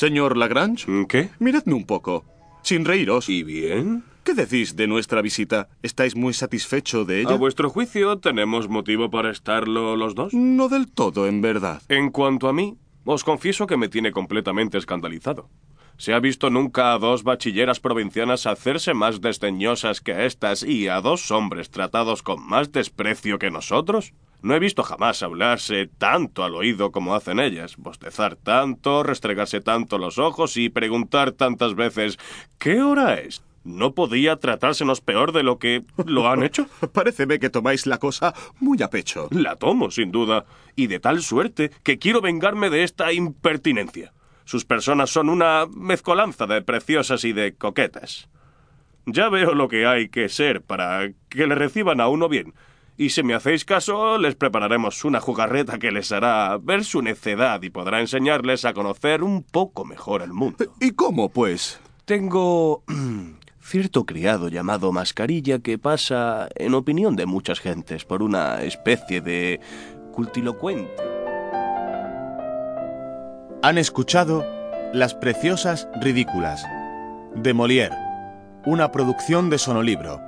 Señor Lagrange, ¿Qué? miradme un poco. Sin reíros. ¿Y bien? ¿Qué decís de nuestra visita? ¿Estáis muy satisfecho de ella? A vuestro juicio, ¿tenemos motivo para estarlo los dos? No del todo, en verdad. En cuanto a mí, os confieso que me tiene completamente escandalizado. ¿Se ha visto nunca a dos bachilleras provincianas hacerse más desdeñosas que estas y a dos hombres tratados con más desprecio que nosotros? No he visto jamás hablarse tanto al oído como hacen ellas, bostezar tanto, restregarse tanto los ojos y preguntar tantas veces ¿qué hora es? ¿No podía tratársenos peor de lo que lo han hecho? Paréceme que tomáis la cosa muy a pecho. La tomo, sin duda, y de tal suerte que quiero vengarme de esta impertinencia. Sus personas son una mezcolanza de preciosas y de coquetas. Ya veo lo que hay que ser para que le reciban a uno bien, y si me hacéis caso, les prepararemos una jugarreta que les hará ver su necedad y podrá enseñarles a conocer un poco mejor el mundo. ¿Y cómo, pues? Tengo cierto criado llamado Mascarilla que pasa, en opinión de muchas gentes, por una especie de cultilocuente. Han escuchado Las Preciosas Ridículas, de Molière, una producción de Sonolibro,